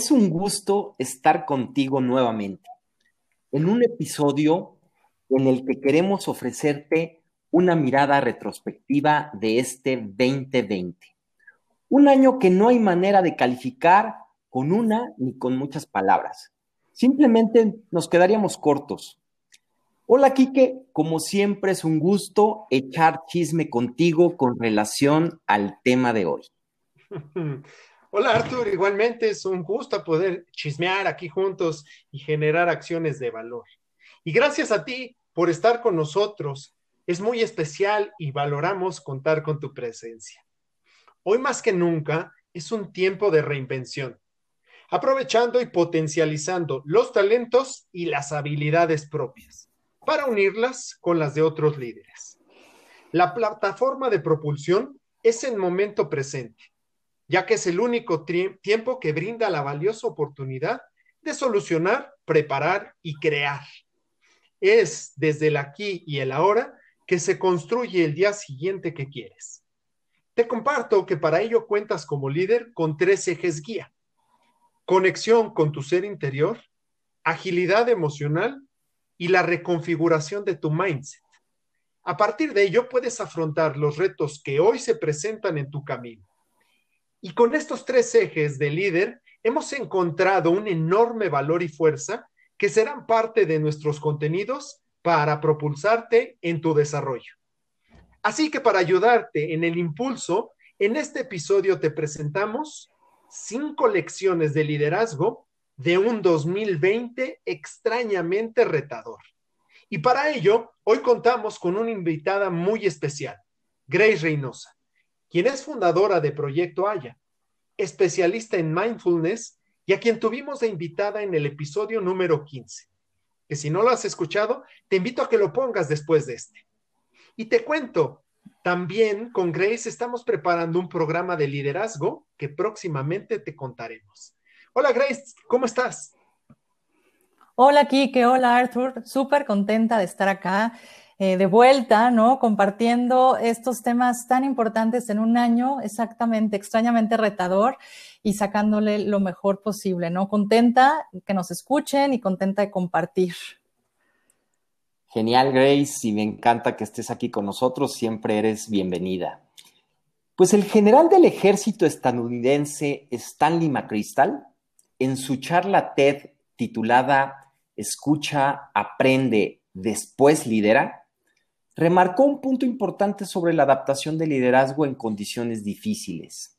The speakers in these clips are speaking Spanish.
Es un gusto estar contigo nuevamente en un episodio en el que queremos ofrecerte una mirada retrospectiva de este 2020. Un año que no hay manera de calificar con una ni con muchas palabras. Simplemente nos quedaríamos cortos. Hola, Quique. Como siempre es un gusto echar chisme contigo con relación al tema de hoy. Hola Artur, igualmente es un gusto poder chismear aquí juntos y generar acciones de valor. Y gracias a ti por estar con nosotros. Es muy especial y valoramos contar con tu presencia. Hoy más que nunca es un tiempo de reinvención, aprovechando y potencializando los talentos y las habilidades propias para unirlas con las de otros líderes. La plataforma de propulsión es el momento presente ya que es el único tiempo que brinda la valiosa oportunidad de solucionar, preparar y crear. Es desde el aquí y el ahora que se construye el día siguiente que quieres. Te comparto que para ello cuentas como líder con tres ejes guía. Conexión con tu ser interior, agilidad emocional y la reconfiguración de tu mindset. A partir de ello puedes afrontar los retos que hoy se presentan en tu camino y con estos tres ejes de líder hemos encontrado un enorme valor y fuerza que serán parte de nuestros contenidos para propulsarte en tu desarrollo. Así que para ayudarte en el impulso, en este episodio te presentamos cinco lecciones de liderazgo de un 2020 extrañamente retador. Y para ello, hoy contamos con una invitada muy especial, Grace Reynosa quien es fundadora de Proyecto Haya, especialista en mindfulness y a quien tuvimos de invitada en el episodio número 15. Que si no lo has escuchado, te invito a que lo pongas después de este. Y te cuento, también con Grace estamos preparando un programa de liderazgo que próximamente te contaremos. Hola Grace, ¿cómo estás? Hola Kike, hola Arthur, súper contenta de estar acá eh, de vuelta, ¿no? Compartiendo estos temas tan importantes en un año exactamente, extrañamente retador y sacándole lo mejor posible, ¿no? Contenta que nos escuchen y contenta de compartir. Genial, Grace, y me encanta que estés aquí con nosotros, siempre eres bienvenida. Pues el general del ejército estadounidense Stanley McChrystal, en su charla TED titulada Escucha, aprende, después lidera, remarcó un punto importante sobre la adaptación del liderazgo en condiciones difíciles.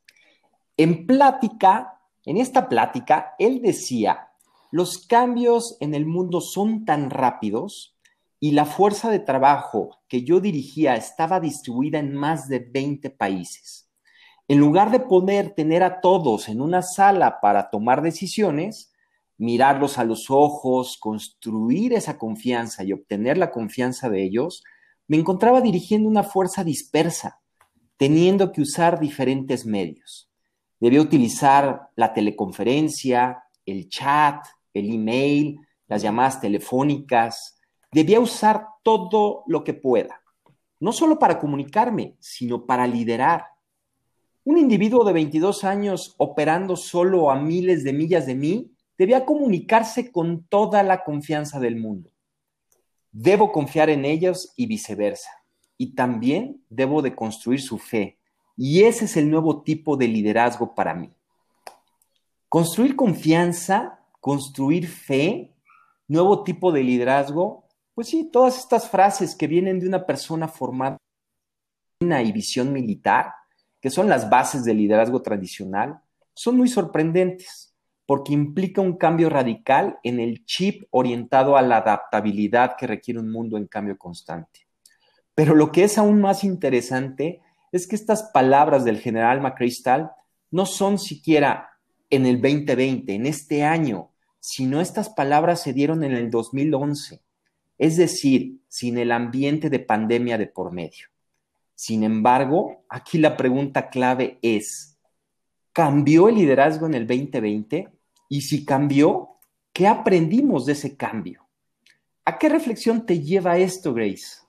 En plática, en esta plática, él decía, los cambios en el mundo son tan rápidos y la fuerza de trabajo que yo dirigía estaba distribuida en más de 20 países. En lugar de poder tener a todos en una sala para tomar decisiones, mirarlos a los ojos, construir esa confianza y obtener la confianza de ellos, me encontraba dirigiendo una fuerza dispersa, teniendo que usar diferentes medios. Debía utilizar la teleconferencia, el chat, el email, las llamadas telefónicas. Debía usar todo lo que pueda, no solo para comunicarme, sino para liderar. Un individuo de 22 años operando solo a miles de millas de mí debía comunicarse con toda la confianza del mundo. Debo confiar en ellos y viceversa. Y también debo de construir su fe. Y ese es el nuevo tipo de liderazgo para mí. Construir confianza, construir fe, nuevo tipo de liderazgo, pues sí, todas estas frases que vienen de una persona formada y visión militar, que son las bases del liderazgo tradicional, son muy sorprendentes porque implica un cambio radical en el chip orientado a la adaptabilidad que requiere un mundo en cambio constante. Pero lo que es aún más interesante es que estas palabras del general McChrystal no son siquiera en el 2020, en este año, sino estas palabras se dieron en el 2011, es decir, sin el ambiente de pandemia de por medio. Sin embargo, aquí la pregunta clave es, ¿cambió el liderazgo en el 2020? Y si cambió, ¿qué aprendimos de ese cambio? ¿A qué reflexión te lleva esto, Grace?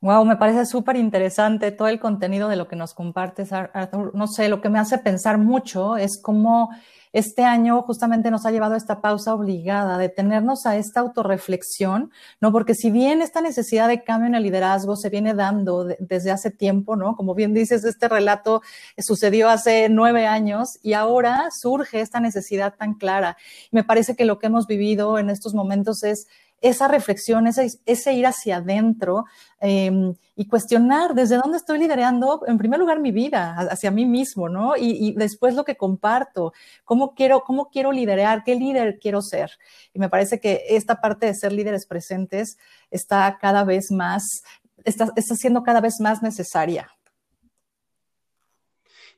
Wow, me parece súper interesante todo el contenido de lo que nos compartes, Arthur. No sé, lo que me hace pensar mucho es cómo este año justamente nos ha llevado a esta pausa obligada, de tenernos a esta autorreflexión, ¿no? Porque si bien esta necesidad de cambio en el liderazgo se viene dando desde hace tiempo, ¿no? Como bien dices, este relato sucedió hace nueve años y ahora surge esta necesidad tan clara. Me parece que lo que hemos vivido en estos momentos es esa reflexión, ese, ese ir hacia adentro em, y cuestionar desde dónde estoy liderando, en primer lugar, mi vida, hacia mí mismo, ¿no? Y, después lo que comparto, cómo quiero, cómo quiero liderar, qué líder quiero ser. Y me parece que esta parte de ser líderes presentes está cada vez más, está, está siendo cada vez más necesaria.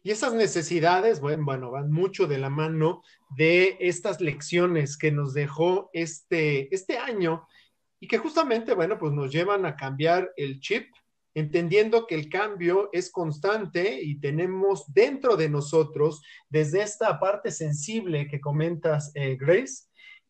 Y esas necesidades, bueno, bueno, van mucho de la mano de estas lecciones que nos dejó este, este año y que justamente, bueno, pues nos llevan a cambiar el chip, entendiendo que el cambio es constante y tenemos dentro de nosotros, desde esta parte sensible que comentas, eh, Grace,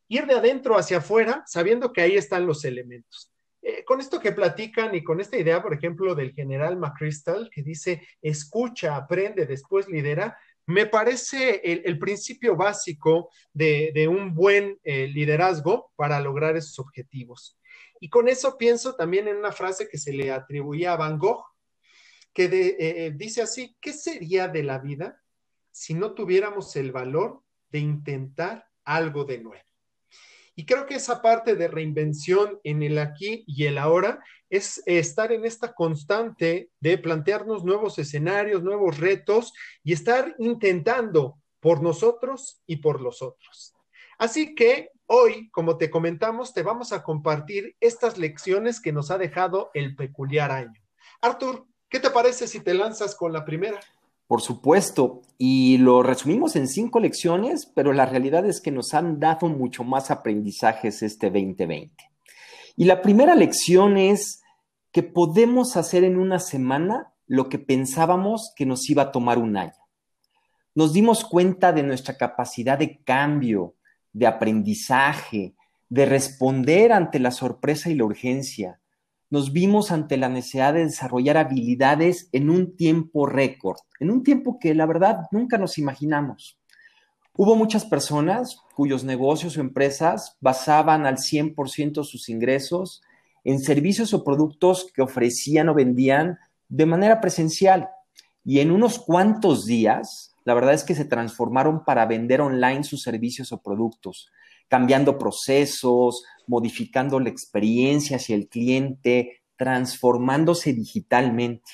ir de adentro hacia afuera, sabiendo que ahí están los elementos. Eh, con esto que platican y con esta idea, por ejemplo, del general McChrystal, que dice, escucha, aprende, después lidera, me parece el, principio básico de, un buen eh, liderazgo para lograr esos objetivos. Y con eso pienso también en una frase que se le atribuía a Van Gogh, que eh, dice así, ¿qué sería de la vida si no tuviéramos el valor de intentar algo de nuevo? Y creo que esa parte de reinvención en el aquí y el ahora es estar en esta constante de plantearnos nuevos escenarios, nuevos retos y estar intentando por nosotros y por los otros. Así que hoy, como te comentamos, te vamos a compartir estas lecciones que nos ha dejado el peculiar año. Artur, ¿qué te parece si te lanzas con la primera? Por supuesto, y lo resumimos en cinco lecciones, pero la realidad es que nos han dado mucho más aprendizajes este 2020. Y la primera lección es que podemos hacer en una semana lo que pensábamos que nos iba a tomar un año. Nos dimos cuenta de nuestra capacidad de cambio, de aprendizaje, de responder ante la sorpresa y la urgencia. Nos vimos ante la necesidad de desarrollar habilidades en un tiempo récord en un tiempo que la verdad nunca nos imaginamos. Hubo muchas personas cuyos negocios o empresas basaban al 100% sus ingresos en servicios o productos que ofrecían o vendían de manera presencial. Y en unos cuantos días, la verdad es que se transformaron para vender online sus servicios o productos, cambiando procesos, modificando la experiencia hacia el cliente, transformándose digitalmente.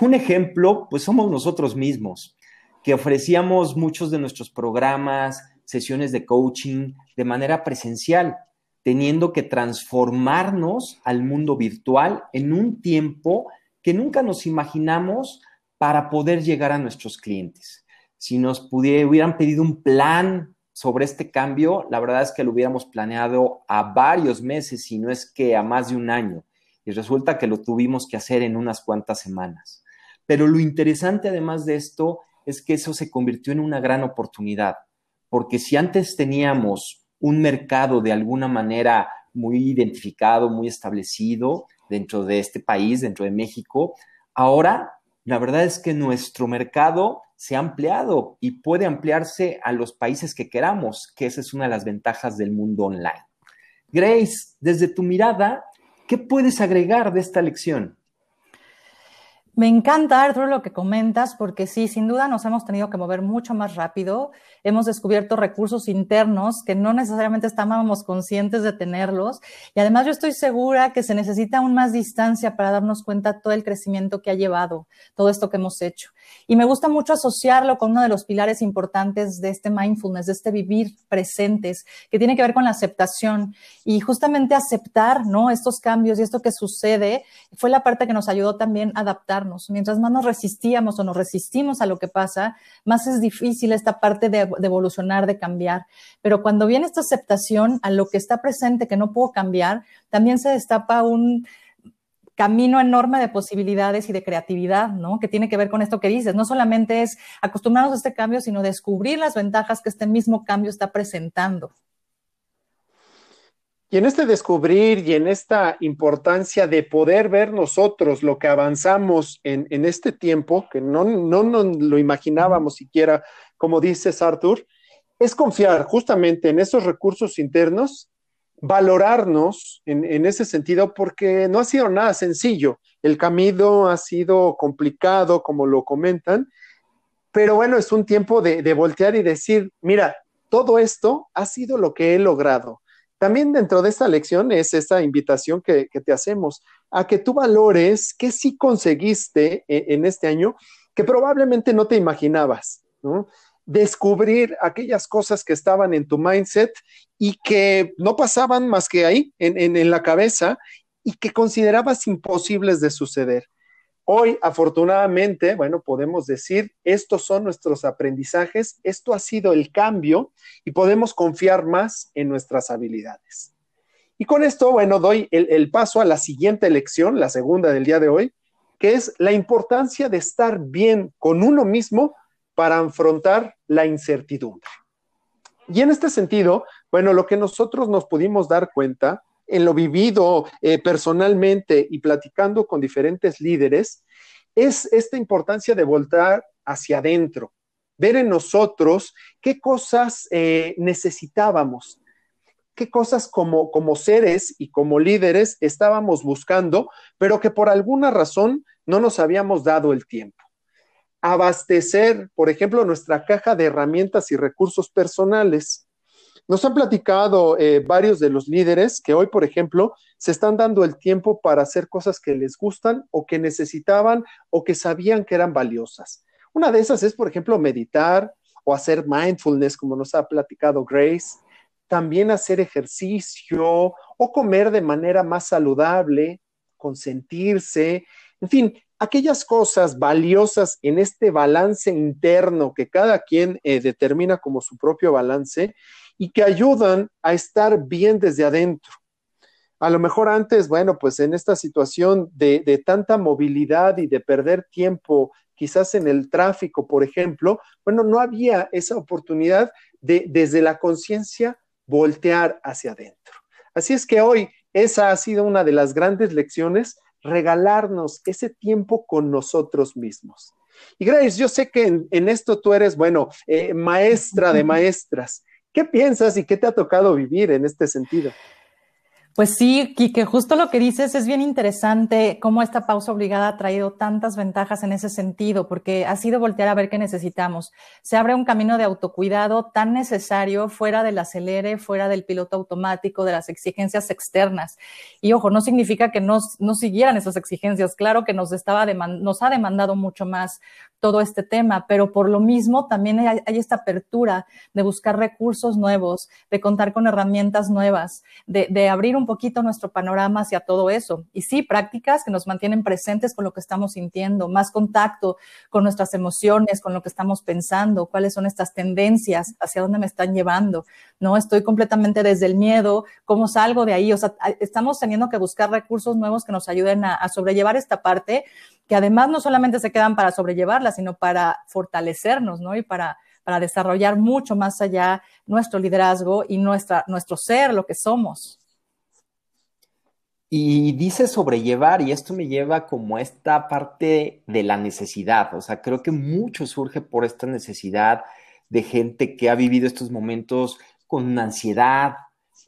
Un ejemplo, pues somos nosotros mismos, que ofrecíamos muchos de nuestros programas, sesiones de coaching de manera presencial, teniendo que transformarnos al mundo virtual en un tiempo que nunca nos imaginamos para poder llegar a nuestros clientes. Si nos hubieran pedido un plan sobre este cambio, la verdad es que lo hubiéramos planeado a varios meses, si no es que a más de un año. Y resulta que lo tuvimos que hacer en unas cuantas semanas. Pero lo interesante además de esto es que eso se convirtió en una gran oportunidad, porque si antes teníamos un mercado de alguna manera muy identificado, muy establecido dentro de este país, dentro de México, ahora la verdad es que nuestro mercado se ha ampliado y puede ampliarse a los países que queramos, que esa es una de las ventajas del mundo online. Grace, desde tu mirada, ¿qué puedes agregar de esta lección? Me encanta, Arthur, lo que comentas, porque sí, sin duda nos hemos tenido que mover mucho más rápido. Hemos descubierto recursos internos que no necesariamente estábamos conscientes de tenerlos. Y además yo estoy segura que se necesita aún más distancia para darnos cuenta todo el crecimiento que ha llevado todo esto que hemos hecho. Y me gusta mucho asociarlo con uno de los pilares importantes de este mindfulness, de este vivir presentes, que tiene que ver con la aceptación. Y justamente aceptar, ¿no? Estos cambios y esto que sucede fue la parte que nos ayudó también a adaptar Mientras más nos resistíamos o nos resistimos a lo que pasa, más es difícil esta parte de, de evolucionar, de cambiar. Pero cuando viene esta aceptación a lo que está presente, que no puedo cambiar, también se destapa un, camino enorme de posibilidades y de creatividad, ¿no? Que tiene que ver con esto que dices. No solamente es acostumbrarnos a este cambio, sino descubrir las ventajas que este mismo cambio está presentando. Y en este descubrir y en esta importancia de poder ver nosotros lo que avanzamos en, este tiempo, que no, no nos lo imaginábamos siquiera, como dices Arthur, es confiar justamente en esos recursos internos, valorarnos en, en, ese sentido, porque no ha sido nada sencillo. El camino ha sido complicado, como lo comentan, pero bueno, es un tiempo de, de voltear y decir, mira, todo esto ha sido lo que he logrado también dentro de esta lección es esta invitación que, te hacemos a que tú valores qué sí conseguiste en, en, este año que probablemente no te imaginabas. Descubrir aquellas cosas que estaban en tu mindset y que no pasaban más que ahí, en, en, en la cabeza, y que considerabas imposibles de suceder. Hoy, afortunadamente, bueno, podemos decir, estos son nuestros aprendizajes, esto ha sido el cambio y podemos confiar más en nuestras habilidades. Y con esto, bueno, doy el, paso a la siguiente lección, la segunda del día de hoy, que es la importancia de estar bien con uno mismo para afrontar la incertidumbre. Y en este sentido, bueno, lo que nosotros nos pudimos dar cuenta en lo vivido eh, personalmente y platicando con diferentes líderes, es esta importancia de voltar hacia adentro, ver en nosotros qué cosas eh, necesitábamos, qué cosas como, como seres y como líderes estábamos buscando, pero que por alguna razón no nos habíamos dado el tiempo. Abastecer, por ejemplo, nuestra caja de herramientas y recursos personales nos han platicado eh, varios de los líderes que hoy, por ejemplo, se están dando el tiempo para hacer cosas que les gustan o que necesitaban o que sabían que eran valiosas. Una de esas es, por ejemplo, meditar o hacer mindfulness, como nos ha platicado Grace. También hacer ejercicio o comer de manera más saludable, consentirse, en fin, aquellas cosas valiosas en este balance interno que cada quien eh, determina como su propio balance y que ayudan a estar bien desde adentro. A lo mejor antes, bueno, pues en esta situación de, tanta movilidad y de perder tiempo, quizás en el tráfico, por ejemplo, bueno, no había esa oportunidad de desde la conciencia voltear hacia adentro. Así es que hoy esa ha sido una de las grandes lecciones, regalarnos ese tiempo con nosotros mismos. Y Grace, yo sé que en, esto tú eres, bueno, eh, maestra de maestras. ¿Qué piensas y qué te ha tocado vivir en este sentido? Pues sí, que justo lo que dices es bien interesante cómo esta pausa obligada ha traído tantas ventajas en ese sentido, porque ha sido voltear a ver qué necesitamos. Se abre un camino de autocuidado tan necesario fuera del acelere, fuera del piloto automático, de las exigencias externas. Y ojo, no significa que no, no siguieran esas exigencias. Claro que nos, estaba nos ha demandado mucho más todo este tema, pero por lo mismo también hay, esta apertura de buscar recursos nuevos, de contar con herramientas nuevas, de, de abrir un poquito nuestro panorama hacia todo eso. Y sí, prácticas que nos mantienen presentes con lo que estamos sintiendo, más contacto con nuestras emociones, con lo que estamos pensando, cuáles son estas tendencias, hacia dónde me están llevando. No estoy completamente desde el miedo, cómo salgo de ahí. O sea, estamos teniendo que buscar recursos nuevos que nos ayuden a, a sobrellevar esta parte que además no solamente se quedan para sobrellevarla, sino para fortalecernos, ¿no? Y para, para desarrollar mucho más allá nuestro liderazgo y nuestra, nuestro ser, lo que somos. Y dice sobrellevar, y esto me lleva como esta parte de la necesidad. O sea, creo que mucho surge por esta necesidad de gente que ha vivido estos momentos con ansiedad,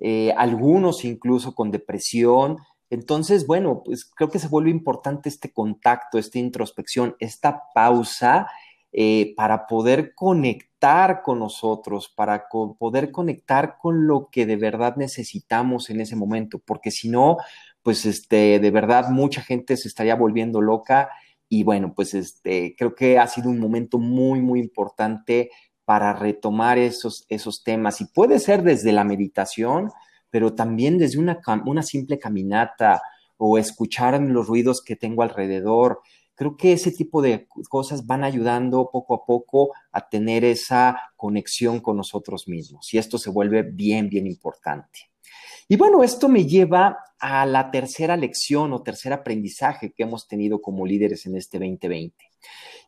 eh, algunos incluso con depresión, entonces, bueno, pues creo que se vuelve importante este contacto, esta introspección, esta pausa eh, para poder conectar con nosotros, para poder conectar con lo que de verdad necesitamos en ese momento, porque si no, pues este, de verdad mucha gente se estaría volviendo loca. Y bueno, pues este, creo que ha sido un momento muy, muy importante para retomar esos, esos temas. Y puede ser desde la meditación, pero también desde una, simple caminata o escuchar los ruidos que tengo alrededor. Creo que ese tipo de cosas van ayudando poco a poco a tener esa conexión con nosotros mismos y esto se vuelve bien, bien importante. Y bueno, esto me lleva a la tercera lección o tercer aprendizaje que hemos tenido como líderes en este 2020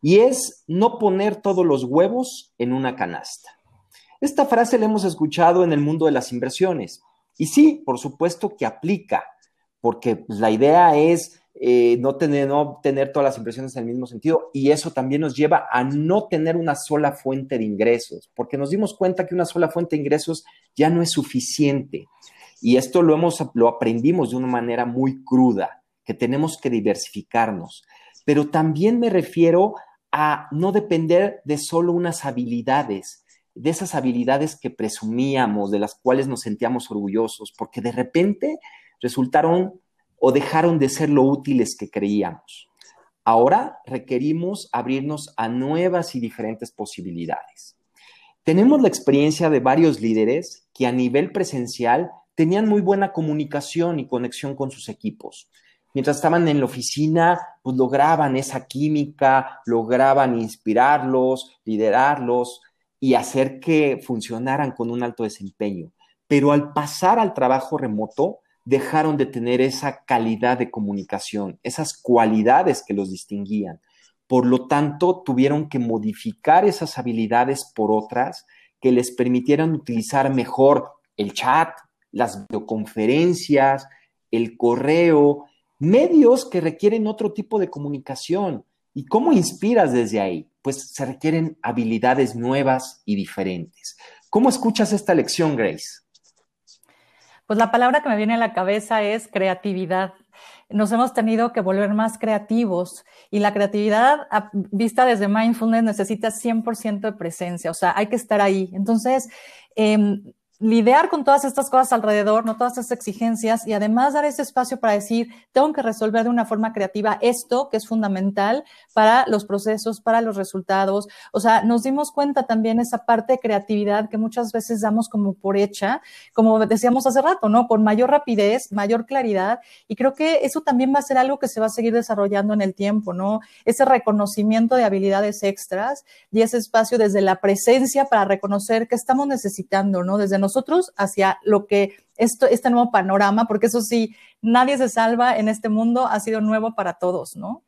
y es no poner todos los huevos en una canasta. Esta frase la hemos escuchado en el mundo de las inversiones Y sí, por supuesto que aplica, porque pues, la idea es eh, no, tener, todas las impresiones en el mismo sentido y eso también nos lleva a no tener una sola fuente de ingresos, porque nos dimos cuenta que una sola fuente de ingresos ya no es suficiente. Y esto lo, hemos, lo aprendimos de una manera muy cruda, que tenemos que diversificarnos. Pero también me refiero a no depender de solo unas habilidades, de esas habilidades que presumíamos, de las cuales nos sentíamos orgullosos, porque de repente resultaron o dejaron de ser lo útiles que creíamos. Ahora requerimos abrirnos a nuevas y diferentes posibilidades. Tenemos la experiencia de varios líderes que a nivel presencial tenían muy buena comunicación y conexión con sus equipos. Mientras estaban en la oficina, pues lograban esa química, lograban inspirarlos, liderarlos, y hacer que funcionaran con un alto desempeño. Pero al pasar al trabajo remoto, dejaron de tener esa calidad de comunicación, esas cualidades que los distinguían. Por lo tanto, tuvieron que modificar esas habilidades por otras que les permitieran utilizar mejor el chat, las videoconferencias, el correo, medios que requieren otro tipo de comunicación. ¿Y cómo inspiras desde ahí? Pues se requieren habilidades nuevas y diferentes. ¿Cómo escuchas esta lección, Grace? Pues la palabra que me viene a la cabeza es creatividad. Nos hemos tenido que volver más creativos y la creatividad vista desde mindfulness necesita 100% de presencia, o sea, hay que estar ahí. Entonces, eh, lidiar con todas estas cosas alrededor, no todas estas exigencias y además dar ese espacio para decir, tengo que resolver de una forma creativa esto que es fundamental para los procesos, para los resultados. O sea, nos dimos cuenta también esa parte de creatividad que muchas veces damos como por hecha, como decíamos hace rato, ¿no? Con mayor rapidez, mayor claridad y creo que eso también va a ser algo que se va a seguir desarrollando en el tiempo, ¿no? Ese reconocimiento de habilidades extras y ese espacio desde la presencia para reconocer que estamos necesitando, ¿no? Desde nosotros hacia lo que esto, este nuevo panorama, porque eso sí, nadie se salva en este mundo, ha sido nuevo para todos, ¿no?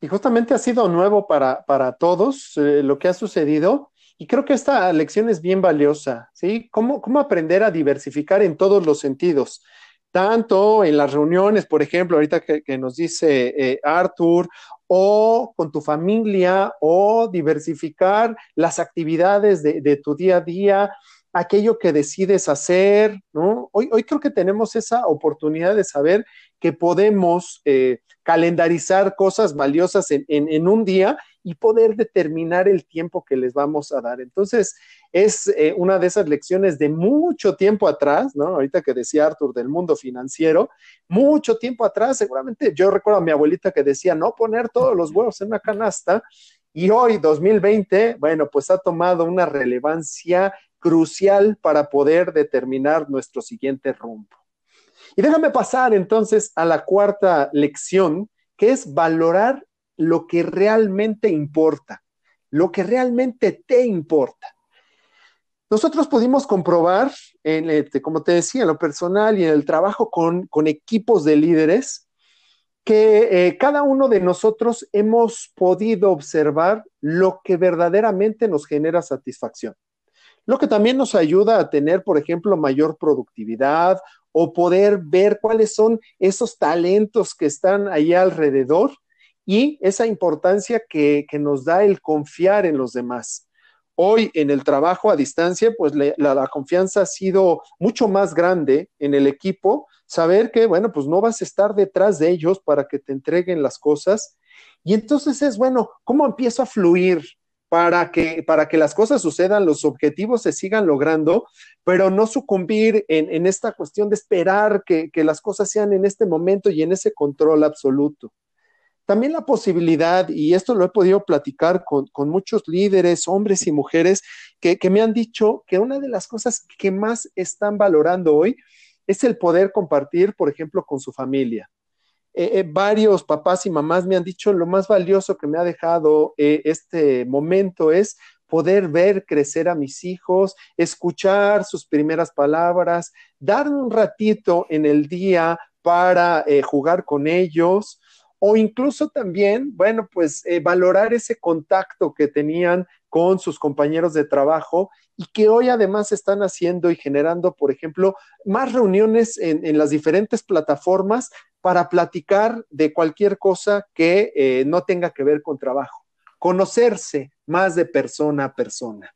Y justamente ha sido nuevo para, para todos eh, lo que ha sucedido. Y creo que esta lección es bien valiosa, ¿sí? ¿Cómo, cómo aprender a diversificar en todos los sentidos? tanto en las reuniones, por ejemplo, ahorita que, nos dice eh, Arthur, o con tu familia, o diversificar las actividades de, tu día a día, aquello que decides hacer, ¿no? Hoy, hoy creo que tenemos esa oportunidad de saber que podemos eh, calendarizar cosas valiosas en, un día y poder determinar el tiempo que les vamos a dar. Entonces, es eh, una de esas lecciones de mucho tiempo atrás, ¿no? Ahorita que decía Arthur del mundo financiero, mucho tiempo atrás, seguramente yo recuerdo a mi abuelita que decía, no poner todos los huevos en una canasta, y hoy, 2020, bueno, pues ha tomado una relevancia crucial para poder determinar nuestro siguiente rumbo. Y déjame pasar entonces a la cuarta lección, que es valorar lo que realmente importa, lo que realmente te importa. Nosotros pudimos comprobar, este, como te decía, en lo personal y en el trabajo con, equipos de líderes, que eh, cada uno de nosotros hemos podido observar lo que verdaderamente nos genera satisfacción. Lo que también nos ayuda a tener, por ejemplo, mayor productividad o poder ver cuáles son esos talentos que están ahí alrededor y esa importancia que, nos da el confiar en los demás. Hoy en el trabajo a distancia, pues la, confianza ha sido mucho más grande en el equipo, saber que, bueno, pues no vas a estar detrás de ellos para que te entreguen las cosas. Y entonces es, bueno, ¿cómo empiezo a fluir? para que, para que las cosas sucedan, los objetivos se sigan logrando, pero no sucumbir en, esta cuestión de esperar que, las cosas sean en este momento y en ese control absoluto. También la posibilidad, y esto lo he podido platicar con, muchos líderes, hombres y mujeres, que, que me han dicho que una de las cosas que más están valorando hoy es el poder compartir, por ejemplo, con su familia. Eh, eh, varios papás y mamás me han dicho lo más valioso que me ha dejado eh, este momento es poder ver crecer a mis hijos, escuchar sus primeras palabras, dar un ratito en el día para jugar con ellos o incluso también, bueno, pues eh, valorar ese contacto que tenían con sus compañeros de trabajo y que hoy además están haciendo y generando, por ejemplo, más reuniones en, las diferentes plataformas para platicar de cualquier cosa que eh, no tenga que ver con trabajo, conocerse más de persona a persona.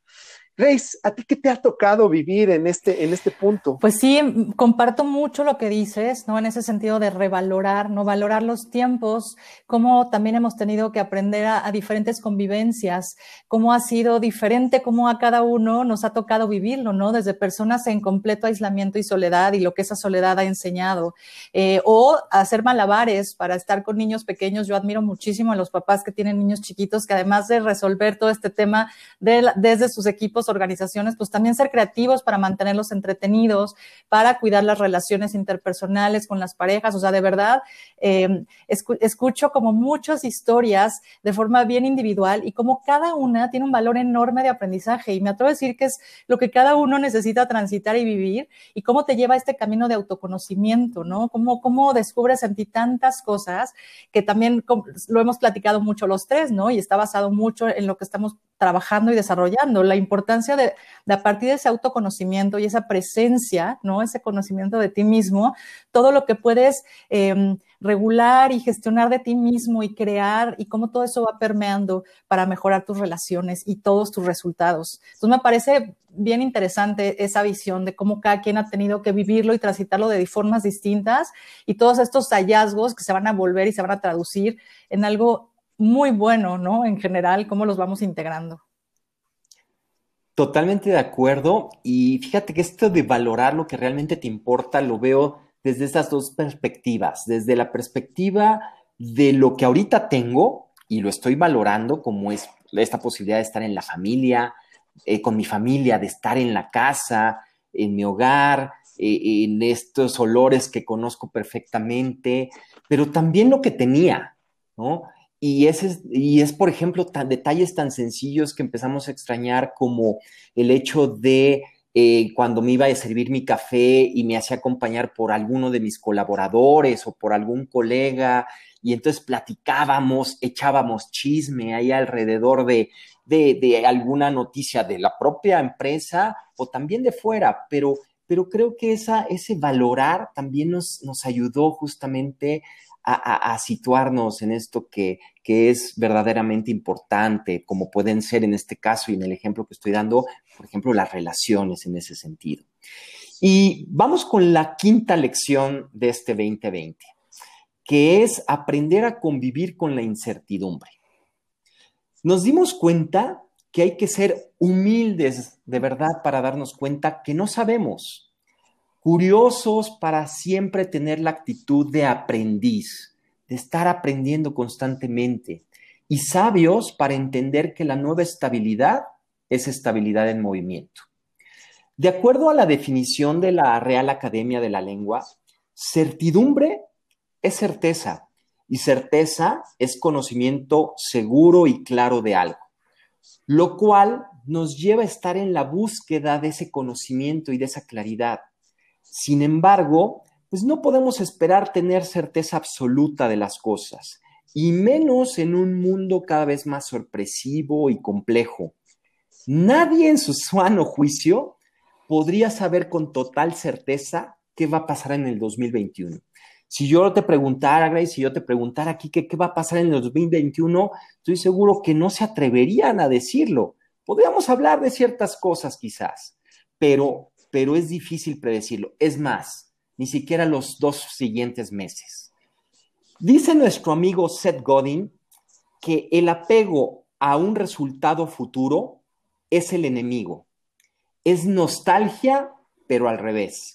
Grace, ¿a ti qué te ha tocado vivir en este, en este punto? Pues sí, comparto mucho lo que dices, ¿no? En ese sentido de revalorar, ¿no? Valorar los tiempos, cómo también hemos tenido que aprender a, diferentes convivencias, cómo ha sido diferente, cómo a cada uno nos ha tocado vivirlo, ¿no? Desde personas en completo aislamiento y soledad y lo que esa soledad ha enseñado, eh, o hacer malabares para estar con niños pequeños. Yo admiro muchísimo a los papás que tienen niños chiquitos que además de resolver todo este tema de, desde sus equipos organizaciones, pues también ser creativos para mantenerlos entretenidos, para cuidar las relaciones interpersonales con las parejas. O sea, de verdad, eh, escucho como muchas historias de forma bien individual y como cada una tiene un valor enorme de aprendizaje. Y me atrevo a decir que es lo que cada uno necesita transitar y vivir y cómo te lleva este camino de autoconocimiento, ¿no? Cómo, cómo descubres en ti tantas cosas que también lo hemos platicado mucho los tres, ¿no? Y está basado mucho en lo que estamos trabajando y desarrollando, la importancia de, a partir de ese autoconocimiento y esa presencia, ¿no? Ese conocimiento de ti mismo, todo lo que puedes em, regular y gestionar de ti mismo y crear y cómo todo eso va permeando para mejorar tus relaciones y todos tus resultados. Entonces me parece bien interesante esa visión de cómo cada quien ha tenido que vivirlo y transitarlo de formas distintas y todos estos hallazgos que se van a volver y se van a traducir en algo muy bueno, ¿no? En general, cómo los vamos integrando. Totalmente de acuerdo. Y fíjate que esto de valorar lo que realmente te importa lo veo desde estas dos perspectivas. Desde la perspectiva de lo que ahorita tengo y lo estoy valorando, como es esta posibilidad de estar en la familia, eh, con mi familia, de estar en la casa, en mi hogar, eh, en estos olores que conozco perfectamente, pero también lo que tenía, ¿no? Y, ese, y es, por ejemplo, detalles tan sencillos que empezamos a extrañar como el hecho de eh, cuando me iba a servir mi café y me hacía acompañar por alguno de mis colaboradores o por algún colega, y entonces platicábamos, echábamos chisme ahí alrededor de, de, alguna noticia de la propia empresa o también de fuera, pero, pero creo que esa, ese valorar también nos, nos ayudó justamente a, situarnos en esto que, que, es verdaderamente importante, como pueden ser en este caso y en el ejemplo que estoy dando, por ejemplo, las relaciones en ese sentido. Y vamos con la quinta lección de este 2020, que es aprender a convivir con la incertidumbre. Nos dimos cuenta que hay que ser humildes de verdad para darnos cuenta que no sabemos, curiosos para siempre tener la actitud de aprendiz, de estar aprendiendo constantemente, y sabios para entender que la nueva estabilidad es estabilidad en movimiento. De acuerdo a la definición de la Real Academia de la Lengua, certidumbre es certeza y certeza es conocimiento seguro y claro de algo, lo cual nos lleva a estar en la búsqueda de ese conocimiento y de esa claridad. Sin embargo, pues no podemos esperar tener certeza absoluta de las cosas, y menos en un mundo cada vez más sorpresivo y complejo. Nadie en su sano juicio podría saber con total certeza qué va a pasar en el 2021. Si yo te preguntara, Grace, si yo te preguntara aquí qué va a pasar en el 2021, estoy seguro que no se atreverían a decirlo. Podríamos hablar de ciertas cosas quizás, pero pero es difícil predecirlo. Es más, ni siquiera los dos siguientes meses. Dice nuestro amigo Seth Godin que el apego a un resultado futuro es el enemigo. Es nostalgia, pero al revés.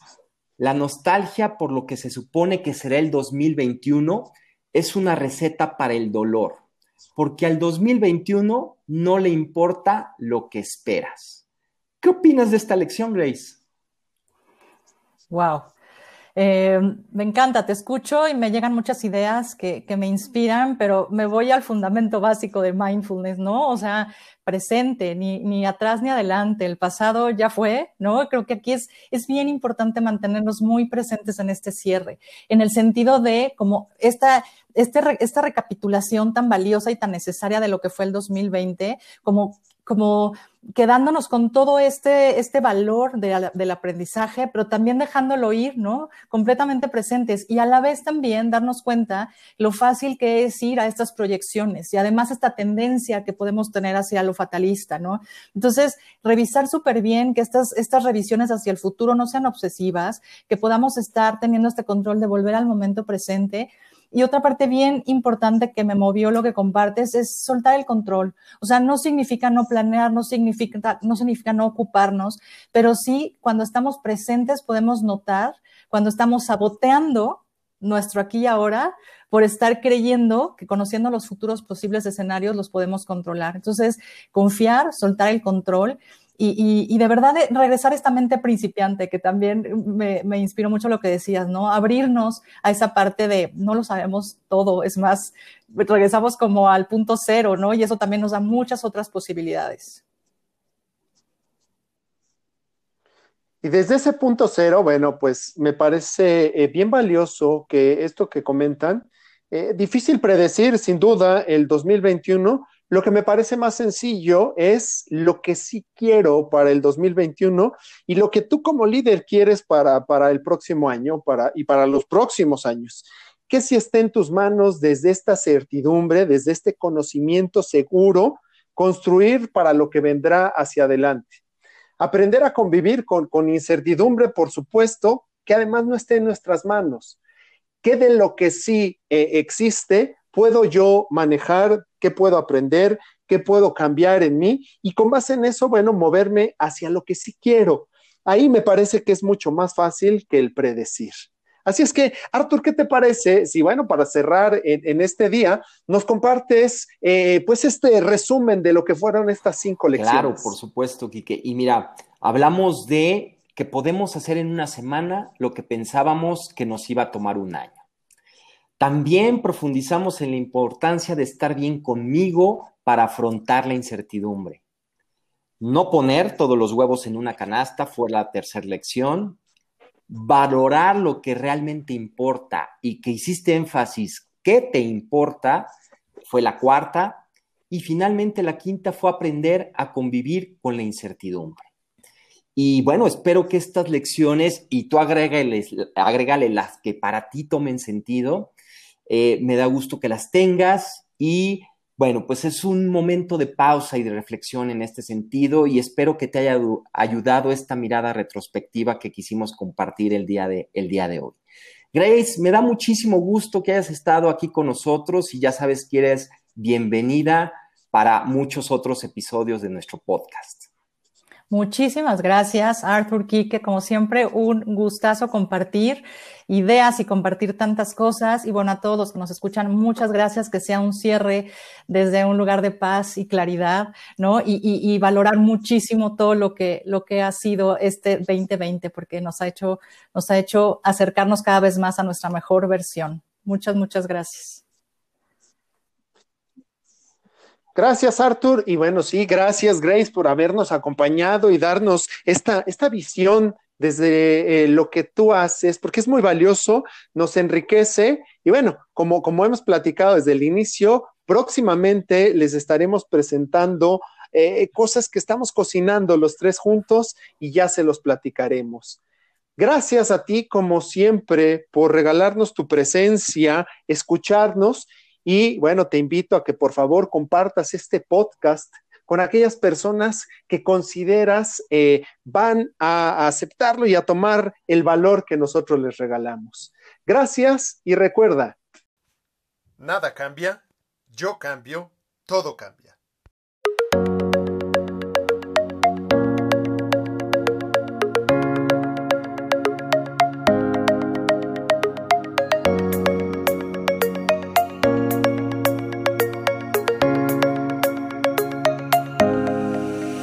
La nostalgia por lo que se supone que será el 2021 es una receta para el dolor, porque al 2021 no le importa lo que esperas. ¿Qué opinas de esta lección, Grace? Wow. Eh, me encanta, te escucho y me llegan muchas ideas que, que, me inspiran, pero me voy al fundamento básico de mindfulness, ¿no? O sea, presente, ni, ni atrás ni adelante, el pasado ya fue, ¿no? Creo que aquí es, es bien importante mantenernos muy presentes en este cierre, en el sentido de como esta este, esta recapitulación tan valiosa y tan necesaria de lo que fue el 2020, como como quedándonos con todo este, este valor del aprendizaje, pero también dejándolo ir, ¿no? Completamente presentes y a la vez también darnos cuenta lo fácil que es ir a estas proyecciones y además esta tendencia que podemos tener hacia lo fatalista, ¿no? Entonces, revisar súper bien que estas, estas revisiones hacia el futuro no sean obsesivas, que podamos estar teniendo este control de volver al momento presente y otra parte bien importante que me movió lo que compartes es soltar el control. O sea, no significa no planear, no significa no, significa no ocuparnos, pero sí cuando estamos presentes podemos notar cuando estamos saboteando nuestro aquí y ahora por estar creyendo que conociendo los futuros posibles escenarios los podemos controlar. Entonces, confiar, soltar el control y, de verdad regresar a esta mente principiante, que también me, inspiró mucho lo que decías, ¿no? Abrirnos a esa parte de no lo sabemos todo, es más, regresamos como al punto cero, ¿no? Y eso también nos da muchas otras posibilidades. Y desde ese punto cero, bueno, pues me parece eh, bien valioso que esto que comentan, eh, difícil predecir sin duda el 2021, lo que me parece más sencillo es lo que sí quiero para el 2021 y lo que tú como líder quieres para, para el próximo año y para los próximos años. Que si esté en tus manos desde esta certidumbre, desde este conocimiento seguro, construir para lo que vendrá hacia adelante. Aprender a convivir con, con incertidumbre, por supuesto, que además no esté en nuestras manos. Que de lo que sí eh, existe, puedo yo manejar, qué puedo aprender, qué puedo cambiar en mí y con base en eso, bueno, moverme hacia lo que sí quiero. Ahí me parece que es mucho más fácil que el predecir. Así es que, Artur, ¿qué te parece si, bueno, para cerrar en, este día, nos compartes, eh, pues, este resumen de lo que fueron estas cinco lecciones? Claro, por supuesto, Quique. Y mira, hablamos de que podemos hacer en una semana lo que pensábamos que nos iba a tomar un año. También profundizamos en la importancia de estar bien conmigo para afrontar la incertidumbre. No poner todos los huevos en una canasta fue la tercera lección. Valorar lo que realmente importa y que hiciste énfasis, ¿qué te importa? Fue la cuarta. Y finalmente la quinta fue aprender a convivir con la incertidumbre. Y bueno, espero que estas lecciones, y tú agrégale, agrégale las que para ti tomen sentido, eh, me da gusto que las tengas y bueno, pues es un momento de pausa y de reflexión en este sentido y espero que te haya ayudado esta mirada retrospectiva que quisimos compartir el día de, el día de hoy. Grace, me da muchísimo gusto que hayas estado aquí con nosotros y ya sabes que eres bienvenida para muchos otros episodios de nuestro podcast. Muchísimas gracias, Arthur Kike. Como siempre, un gustazo compartir ideas y compartir tantas cosas. Y bueno, a todos los que nos escuchan, muchas gracias. Que sea un cierre desde un lugar de paz y claridad, ¿no? Y, valorar muchísimo todo lo que, lo que ha sido este 2020, porque nos ha hecho, nos ha hecho acercarnos cada vez más a nuestra mejor versión. Muchas, muchas gracias. Gracias, Arthur. Y bueno, sí, gracias, Grace, por habernos acompañado y darnos esta, esta visión desde eh, lo que tú haces, porque es muy valioso, nos enriquece. Y bueno, como, como hemos platicado desde el inicio, próximamente les estaremos presentando eh, cosas que estamos cocinando los tres juntos y ya se los platicaremos. Gracias a ti, como siempre, por regalarnos tu presencia, escucharnos y bueno, te invito a que por favor compartas este podcast con aquellas personas que consideras eh, van a aceptarlo y a tomar el valor que nosotros les regalamos. Gracias y recuerda. Nada cambia, yo cambio, todo cambia.